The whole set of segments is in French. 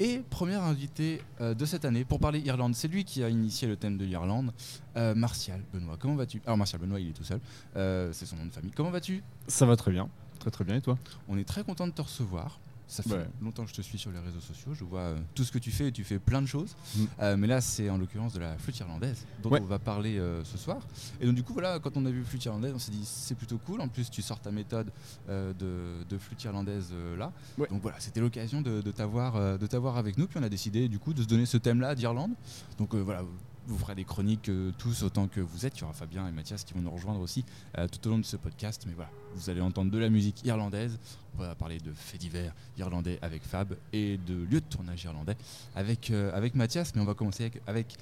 Et premier invité euh, de cette année pour parler Irlande, c'est lui qui a initié le thème de l'Irlande, euh, Martial Benoît. Comment vas-tu? Alors Martial Benoît, il est tout seul, euh, c'est son nom de famille. Comment vas-tu? Ça va très bien, très très bien. Et toi? On est très content de te recevoir. Ça fait Ouais. longtemps que je te suis sur les réseaux sociaux, je vois euh, tout ce que tu fais et tu fais plein de choses. Mm. Euh, mais là, c'est en l'occurrence de la flûte irlandaise dont Ouais. on va parler euh, ce soir. Et donc, du coup, voilà, quand on a vu flûte irlandaise, on s'est dit c'est plutôt cool. En plus, tu sors ta méthode de, de flûte irlandaise là. Ouais. Donc voilà, c'était l'occasion de, de t'avoir avec nous. Puis on a décidé du coup de se donner ce thème-là d'Irlande. Donc voilà. Vous ferez des chroniques euh, tous autant que vous êtes. Il y aura Fabien et Mathias qui vont nous rejoindre aussi euh, tout au long de ce podcast. Mais voilà, vous allez entendre de la musique irlandaise. On va parler de faits divers irlandais avec Fab et de lieux de tournage irlandais avec, euh, avec Mathias. Mais on va commencer avec, avec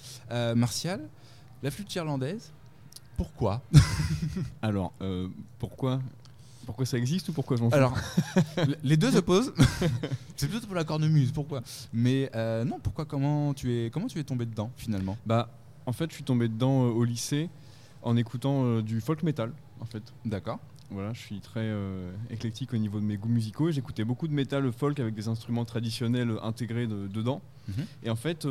Martial. La flûte irlandaise, pourquoi? Alors, pourquoi? Pourquoi ça existe ou pourquoi j'en Alors, les deux s'opposent. C'est plutôt pour la cornemuse, pourquoi? Mais euh, non, pourquoi comment tu, es, comment tu es tombé dedans finalement? Bah, en fait, je suis tombé dedans euh, au lycée en écoutant euh, du folk metal. En fait, D'accord. voilà, je suis très éclectique au niveau de mes goûts musicaux et j'écoutais beaucoup de métal folk avec des instruments traditionnels intégrés de- dedans. Mhm. Et en fait,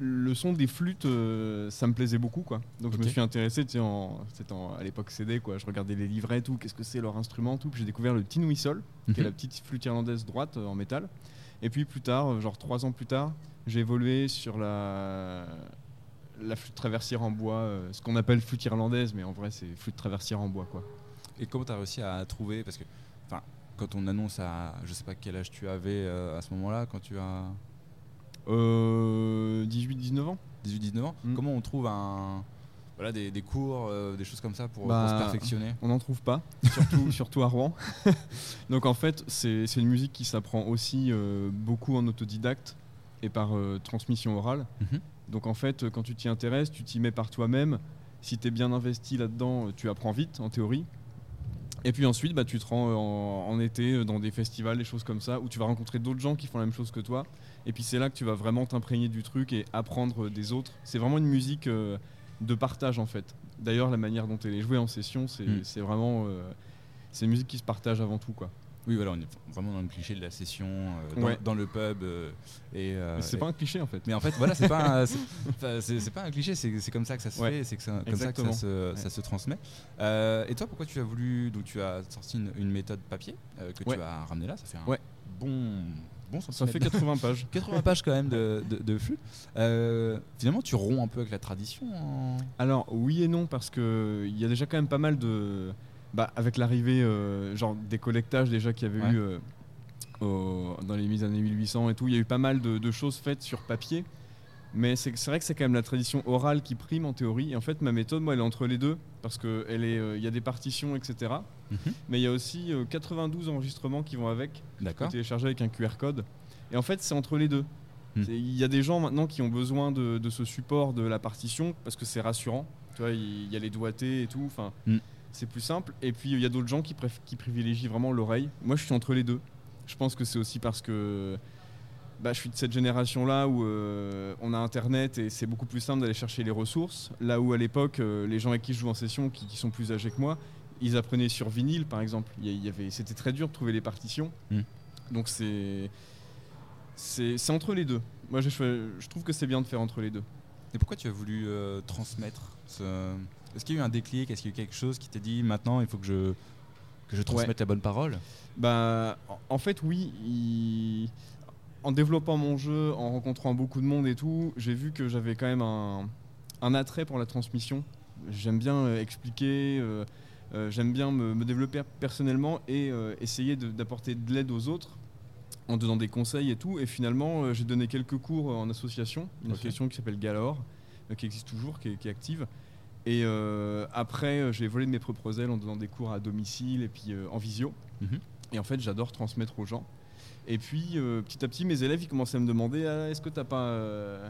le son des flûtes, euh, ça me plaisait beaucoup, quoi. Donc je me suis intéressé, tu sais, en- à l'époque CD, quoi. Je regardais les livrets, tout, qu'est-ce que c'est leur instrument, tout. Puis j'ai découvert le tin whistle, qui est Mhm. la petite flûte irlandaise droite euh, en métal. Et puis plus tard, genre trois ans plus tard, j'ai évolué sur la la flûte traversière en bois, euh, ce qu'on appelle flûte irlandaise, mais en vrai c'est flûte traversière en bois, quoi. Et comment tu as réussi à trouver Parce que, enfin, quand on annonce à, je sais pas quel âge tu avais à ce moment-là, quand tu as Euh, 18-19 ans 18-19 ans, Mm. comment on trouve un, voilà, des, des cours, euh, des choses comme ça pour, Bah, pour se perfectionner? On n'en trouve pas, surtout, surtout à Rouen. Donc en fait, c'est une musique qui s'apprend aussi euh, beaucoup en autodidacte et par euh, transmission orale. Mhm. Donc en fait, euh, quand tu t'y intéresses, tu t'y mets par toi-même. Si tu es bien investi là-dedans, euh, tu apprends vite en théorie. Et puis ensuite, bah, tu te rends euh, en, en été euh, dans des festivals, des choses comme ça, où tu vas rencontrer d'autres gens qui font la même chose que toi. Et puis c'est là que tu vas vraiment t'imprégner du truc et apprendre des autres. C'est vraiment une musique euh, de partage en fait. D'ailleurs, la manière dont elle est jouée en session, c'est Mm. c'est vraiment... euh, c'est une musique qui se partage avant tout. quoi. Oui, voilà, on est vraiment dans le cliché de la session, euh, dans, Ouais. dans le pub. euh, et, euh, c'est pas un cliché en fait. Mais en fait, voilà, c'est pas, c'est pas un cliché, c'est comme ça que ça se Ouais, fait, c'est comme ça que ça se, Ouais. ça se transmet. Et toi, pourquoi tu as voulu, donc tu as sorti une, une méthode papier que tu as ramené là, ça fait un bon, bon Ça fait de- 80 pages. 80 pages quand même de, de, de flûte. Euh, finalement, tu romps un peu avec la tradition. en- Alors oui et non parce que il y a déjà quand même pas mal de bah, avec l'arrivée euh, genre des collectages déjà qu'il y avait Ouais. eu euh, au- dans les mises années 1800 et tout, il y a eu pas mal de, de choses faites sur papier. Mais c'est vrai que c'est quand même la tradition orale qui prime en théorie. Et en fait, ma méthode, moi, elle est entre les deux parce est, euh, y a des partitions, etc. Mhm. Mais il y a aussi euh, 92 enregistrements qui vont avec. D'accord. télécharger avec un QR code. Et en fait, c'est entre les deux. Hmm. Il y a des gens maintenant qui ont besoin de, de ce support de la partition parce que c'est rassurant. Tu vois, il y a les doigtés et tout. Enfin, Hmm. c'est plus simple. Et puis il y a d'autres gens qui privilégient vraiment l'oreille. Moi, je suis entre les deux. Je pense que c'est aussi parce que bah, je suis de cette génération-là où euh, on a Internet et c'est beaucoup plus simple d'aller chercher les ressources. Là où à l'époque, euh, les gens avec qui je joue en session, qui, qui sont plus âgés que moi, ils apprenaient sur vinyle, par exemple. Il y avait, c'était très dur de trouver les partitions. Hmm. Donc c'est, c'est, c'est entre les deux. Moi, je trouve que c'est bien de faire entre les deux. Et pourquoi tu as voulu euh, transmettre ce... Est-ce qu'il y a eu un déclic? Est-ce qu'il y a eu quelque chose qui t'a dit maintenant il faut que je, que je transmette la bonne parole? Bah, en- en fait, oui. il- En développant mon jeu, en rencontrant beaucoup de monde et tout, j'ai vu que j'avais quand même un, un attrait pour la transmission. J'aime bien euh, expliquer, euh, euh, j'aime bien me, me développer personnellement et euh, essayer d'apporter de l'aide aux autres en donnant des conseils et tout. Et finalement, j'ai donné quelques cours en association, une association qui s'appelle Galore, qui existe toujours, qui est, qui est active. Et après, j'ai volé de mes propres ailes en donnant des cours à domicile et puis en visio. Mhm. Et en fait, j'adore transmettre aux gens. Et puis, euh, petit à petit, mes élèves, ils commençaient à me demander Ah, est-ce que t'as pas. euh,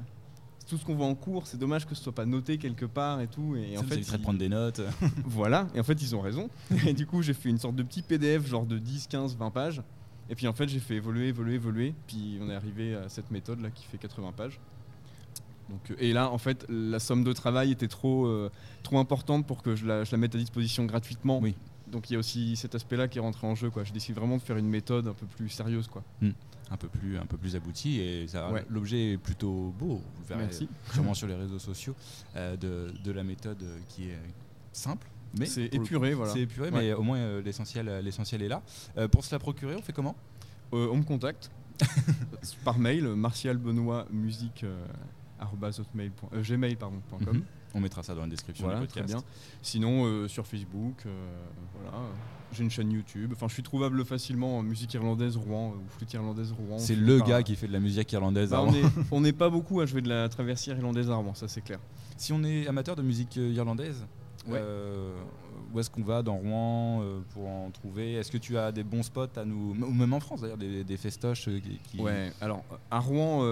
tout ce qu'on voit en cours, c'est dommage que ce soit pas noté quelque part et tout. Et en fait, de ils- prendre des notes. voilà, et en fait ils ont raison. Et du coup j'ai fait une sorte de petit PDF genre de 10, 15, 20 pages. Et puis en fait j'ai fait évoluer, évoluer, évoluer. Puis on est arrivé à cette méthode là qui fait 80 pages. Donc, euh, et là en fait la somme de travail était trop, euh, trop importante pour que je la, je la mette à disposition gratuitement. Oui. Donc il y a aussi cet aspect là qui est rentré en jeu. quoi. J'ai décidé vraiment de faire une méthode un peu plus sérieuse. quoi. un peu plus, un peu plus abouti et ça- Ouais. l'objet est plutôt beau. Vous verrez Merci. sûrement sur les réseaux sociaux euh, de, de la méthode qui est simple. Mais C'est épuré, voilà. C'est épuré, Ouais. mais au moins euh, l'essentiel, euh, l'essentiel est là. Euh, pour se la procurer, on fait comment? On me contacte par mail, martialbenoîtmusique, arobase hotmail point- gmail, pardon, point com. Mhm. On mettra ça dans la description Voilà, du très podcast. bien. Sinon, euh, sur Facebook, euh, voilà. J'ai une chaîne YouTube. Enfin, je suis trouvable facilement en musique irlandaise Rouen euh, ou flûte irlandaise Rouen. C'est le gars qui fait de la musique irlandaise. Bah, on Rouen. est- on n'est pas beaucoup à jouer de la traversière irlandaise à Rouen, ça c'est clair. Si on est amateur de musique irlandaise, Ouais. euh, où est-ce qu'on va dans Rouen euh, pour en trouver? Est-ce que tu as des bons spots à nous, ou même en France d'ailleurs, des, des festoches euh, qui, qui- Ouais, alors à Rouen,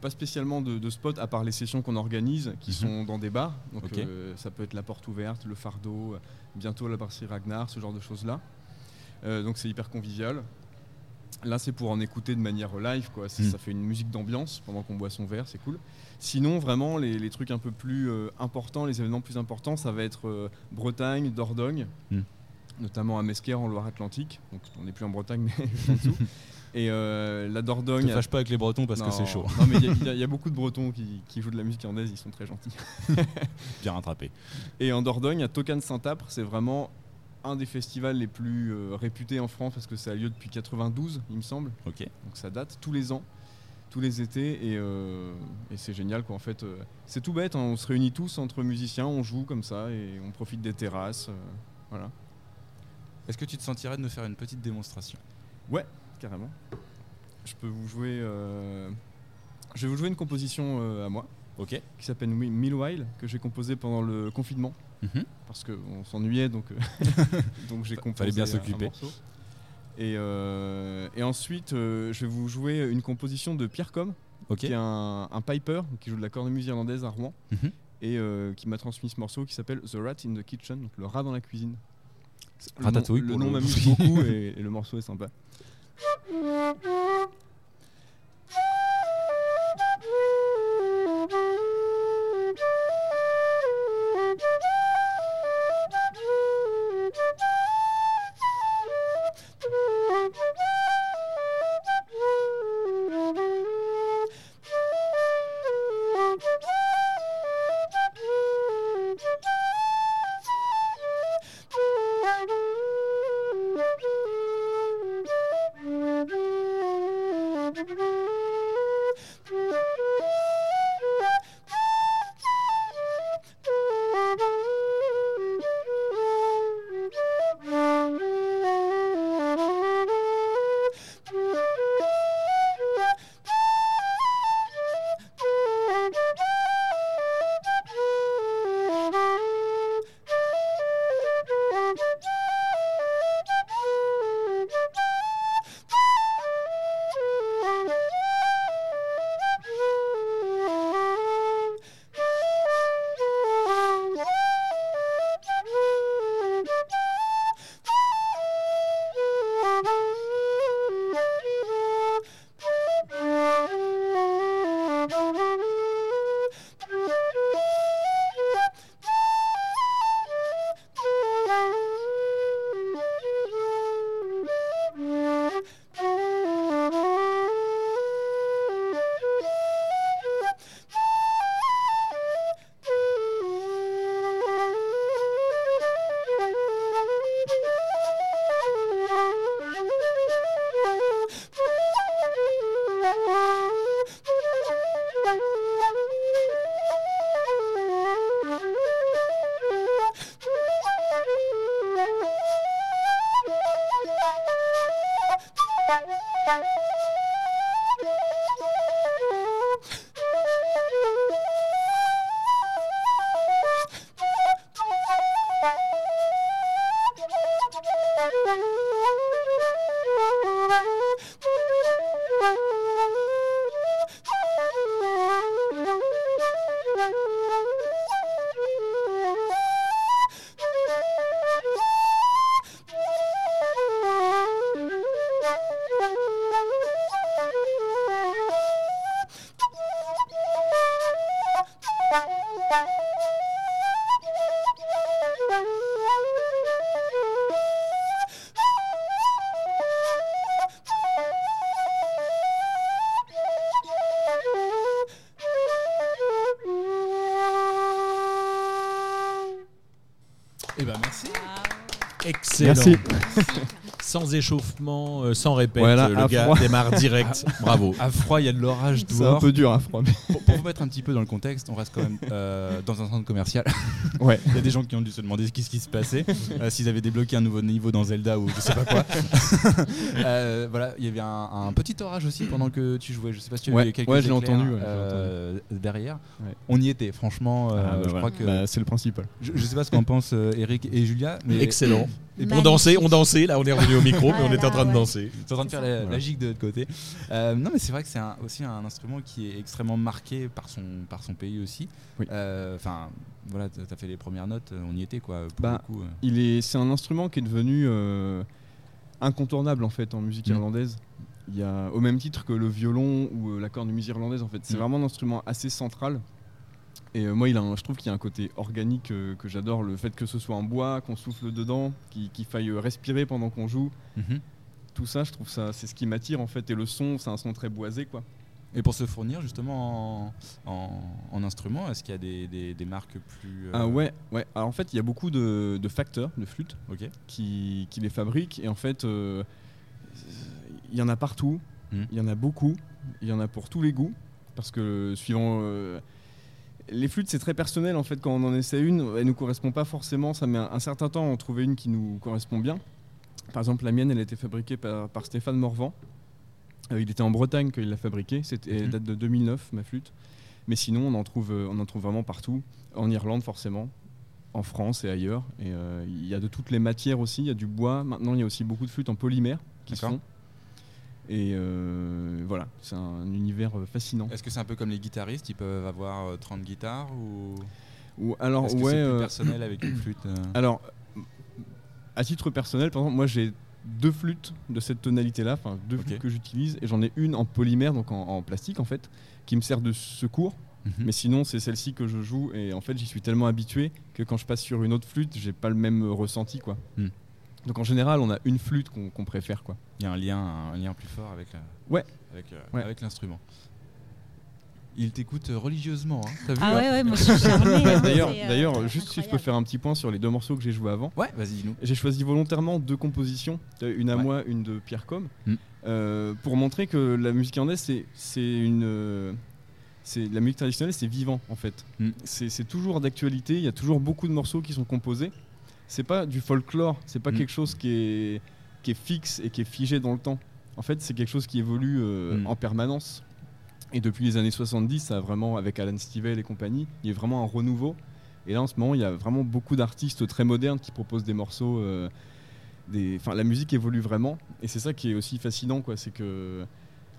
pas spécialement de, de spots à part les sessions qu'on organise qui Mhm. sont dans des bars. Donc ça peut être la porte ouverte, le fardeau, bientôt la brasserie Ragnar, ce genre de choses-là. Donc c'est hyper convivial. Là, c'est pour en écouter de manière live, quoi. Mhm. Ça fait une musique d'ambiance pendant qu'on boit son verre, c'est cool. Sinon, vraiment, les, les trucs un peu plus euh, importants, les événements plus importants, ça va être euh, Bretagne, Dordogne, Mhm. notamment à Mesquer en Loire-Atlantique. Donc on n'est plus en Bretagne, mais en dessous. Et euh, la Dordogne. Te fâche pas avec les Bretons parce que c'est chaud. Non, mais il y a- y, y beaucoup de Bretons qui, qui jouent de la musique irlandaise, ils sont très gentils. Bien rattrapé. Et en Dordogne, à Tocan Saint-Apre, c'est vraiment un des festivals les plus euh, réputés en France parce que ça a lieu depuis 92, il me semble. Ok. Donc ça date tous les ans, tous les étés, et, euh, et c'est génial quoi. En fait, euh, c'est tout bête, hein, on se réunit tous entre musiciens, on joue comme ça et on profite des terrasses. voilà, Est-ce que tu te sentirais de nous faire une petite démonstration? Carrément. Je peux vous jouer. Je vais vous jouer une composition à moi. Ok. qui s'appelle Meanwhile, que j'ai composé pendant le confinement, Mhm. parce qu'on s'ennuyait, donc, euh, donc j'ai composé Fallait bien s'occuper. Et, euh, et ensuite, euh, je vais vous jouer une composition de Pierre Com, qui est un, un piper, qui joue de la cornemuse irlandaise à Rouen, Mhm. et euh, qui m'a transmis ce morceau qui s'appelle The Rat in the Kitchen, donc le rat dans la cuisine. Le Ratatouille nom- Le nom m'amuse beaucoup et, et le morceau est sympa. Excellent. Merci. Sans échauffement, euh, sans répète, Voilà, le à gars froid. démarre direct. Bravo. À froid, il y a de l'orage C'est un dehors. peu dur à froid. mais- Pour, pour vous mettre un petit peu dans le contexte, on reste quand même euh, dans un centre commercial. Ouais. Il y a des gens qui ont dû se demander ce qui, ce qui se passait, euh, s'ils avaient débloqué un nouveau niveau dans Zelda ou je sais pas quoi. Euh, voilà, il y avait un, un petit orage aussi pendant que tu jouais. Je sais pas si tu as Ouais, vu quelques ouais, je l'ai éclairs, entendu, ouais, euh, derrière. Ouais. On y était, franchement. euh, Ah, bah, je voilà. crois que Bah, c'est le principal. je, je sais pas ce qu'en pensent euh, Eric et Julia, mais Excellent. Et on dansait, on dansait. Là, on est revenu au micro, mais on Voilà, était en train de danser. Ils sont en train de faire la, Voilà. la gigue de l'autre côté. Euh, non, mais c'est vrai que c'est aussi un instrument qui est extrêmement marqué par son, par son pays aussi. Oui. Euh, Enfin, voilà, t'as fait les premières notes, euh, on y était quoi. Pour Bah, le coup, euh. Il est, c'est un instrument qui est devenu euh, incontournable en fait en musique Mm. irlandaise. Il y a au même titre que le violon ou euh, la cornemuse irlandaise en fait. C'est Mm. vraiment un instrument assez central. Et euh, moi, il a un- je trouve qu'il y a un côté organique euh, que j'adore. Le fait que ce soit en bois, qu'on souffle dedans, qu'il faille euh, respirer pendant qu'on joue. Mhm. Tout ça, je trouve ça, c'est ce qui m'attire en fait. Et le son, c'est un son très boisé quoi. Et pour se fournir justement en, en, en instruments, est-ce qu'il y a des, des- des marques plus. euh, Ah ouais, ouais. Alors en fait, il y a beaucoup de, de facteurs, de flûtes. Ok. qui, qui les fabriquent. Et en fait, euh, il y en a partout, Mhm. il y en a beaucoup, il y en a pour tous les goûts. Parce que suivant. euh, les flûtes, c'est très personnel en fait. Quand on en essaie une, elle nous correspond pas forcément. Ça met un, un certain temps à en trouver une qui nous correspond bien. Par exemple, la mienne, elle a été fabriquée par, par Stéphane Morvan. Euh, il était en Bretagne quand il l'a fabriquée. C'était elle Mhm. date de 2009, ma flûte. Mais sinon, on en trouve, euh, on en trouve vraiment partout. En Irlande, forcément en France et ailleurs. Et euh, il y a de toutes les matières aussi. Il y a du bois. Maintenant, il y a aussi beaucoup de flûtes en polymère qui se font. Et euh, voilà, c'est un univers euh, fascinant. Est-ce que c'est un peu comme les guitaristes Ils peuvent avoir euh, 30 guitares ou? Ou alors, que ouais. plus euh, personnel avec une flûte euh? Alors, à titre personnel, par exemple, moi j'ai deux flûtes de cette tonalité-là, enfin deux flûtes que j'utilise, et j'en ai une en polymère, donc en, en plastique en fait, qui me sert de secours. Mhm. Mais sinon, c'est celle-ci que je joue, et en fait, j'y suis tellement habitué que quand je passe sur une autre flûte, j'ai pas le même euh, ressenti, quoi. Hmm. Donc en général, on a une flûte qu'on préfère, quoi. Il y a un lien, un lien plus fort avec, la- Ouais. avec, euh, Ouais. avec l'instrument. Il t'écoute euh, religieusement, hein. vu Ah ouais, ouais, moi je suis charmée. D'ailleurs, c'est, euh, d'ailleurs, juste si je peux faire un petit point sur les deux morceaux que j'ai joués avant. Ouais, vas-y, dis-nous. J'ai choisi volontairement deux compositions, euh, une à Ouais. moi, une de Pierre Com, Mm. euh, pour montrer que la musique irlandaise, c'est, c'est une. euh, c'est, la musique traditionnelle, c'est vivant en fait. Mm. C'est, c'est toujours d'actualité, il y a toujours beaucoup de morceaux qui sont composés. C'est pas du folklore, c'est pas Mm. quelque chose qui est, qui est fixe et qui est figé dans le temps. En fait, c'est quelque chose qui évolue euh, Mm. en permanence. Et depuis les années 70, ça a vraiment, avec Alan Stivell et compagnie, il y a vraiment un renouveau. Et là, en ce moment, il y a vraiment beaucoup d'artistes très modernes qui proposent des morceaux. euh, des... Enfin, la musique évolue vraiment. Et c'est ça qui est aussi fascinant, quoi. C'est que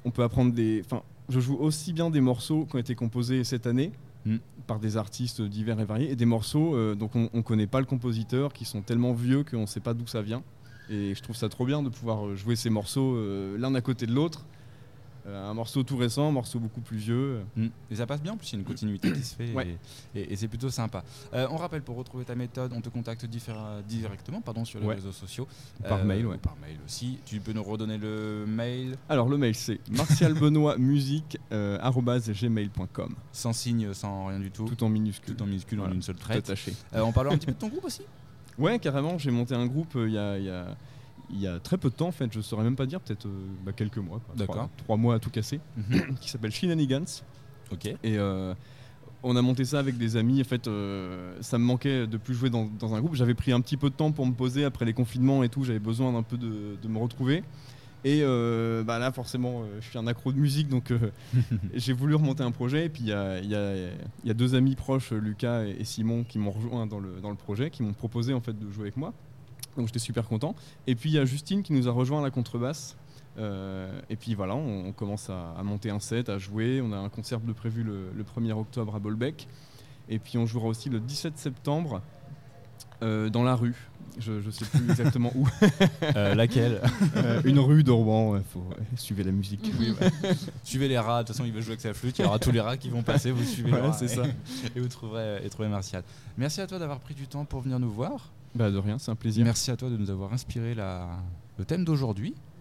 on peut apprendre des. Enfin, je joue aussi bien des morceaux qui ont été composés cette année Mm. par des artistes divers et variés, et des morceaux euh, dont on, on connaît pas le compositeur, qui sont tellement vieux qu'on sait pas d'où ça vient. Et je trouve ça trop bien de pouvoir euh, jouer ces morceaux euh, l'un à côté de l'autre. Euh, un morceau tout récent, un morceau beaucoup plus vieux. Mm. Et ça passe bien, en plus il y a une continuité qui se fait et- Ouais. et, et c'est plutôt sympa. Euh, on rappelle pour retrouver ta méthode, on te contacte directement pardon, sur les Ouais. réseaux sociaux. Par mail, ouais. ou Par mail aussi. Tu peux nous redonner le mail Alors le mail c'est martialbenoîtmusique@gmail.com sans signe, sans rien du tout. tout en minuscule, Tout en minuscule en une seule tout traite. attaché. Euh, on parlera un petit peu de ton groupe aussi? Ouais, carrément, j'ai monté un groupe euh, il y, a, il y a- il y a très peu de temps en fait, je saurais même pas dire, peut-être euh, bah, quelques mois. quoi. D'accord. Trois, trois mois à tout casser, Mhm. qui s'appelle Shenanigans. Ok. Et euh, on a monté ça avec des amis. En fait, euh, ça me manquait de plus jouer dans, dans un groupe. J'avais pris un petit peu de temps pour me poser après les confinements et tout. J'avais besoin d'un peu de, de me retrouver. Et euh, bah là, forcément, euh, je suis un accro de musique, donc euh, j'ai voulu remonter un projet. Et puis il y a, y a- il y a deux amis proches, Lucas et et Simon, qui m'ont rejoint dans le, dans le projet, qui m'ont proposé en fait de jouer avec moi. Donc j'étais super content. Et puis il y a Justine qui nous a rejoint à la contrebasse. Euh, et puis voilà, on, on commence à, à monter un set, à jouer. On a un concert de prévu le, le 1er octobre à Bolbec. Et puis on jouera aussi le 17 septembre euh, dans la rue. Je ne sais plus exactement où. Euh, laquelle? Euh, une rue de Rouen. Il faut ouais, suivre la musique. Oui, ouais. Suivez les rats, de toute façon il veut jouer avec sa flûte, il y aura tous les rats qui vont passer, vous suivez les Voilà, rats c'est et- ça. Et vous trouverez, et trouverez Martial. Merci à toi d'avoir pris du temps pour venir nous voir. Bah de rien, c'est un plaisir. Merci à toi de nous avoir inspiré le thème d'aujourd'hui.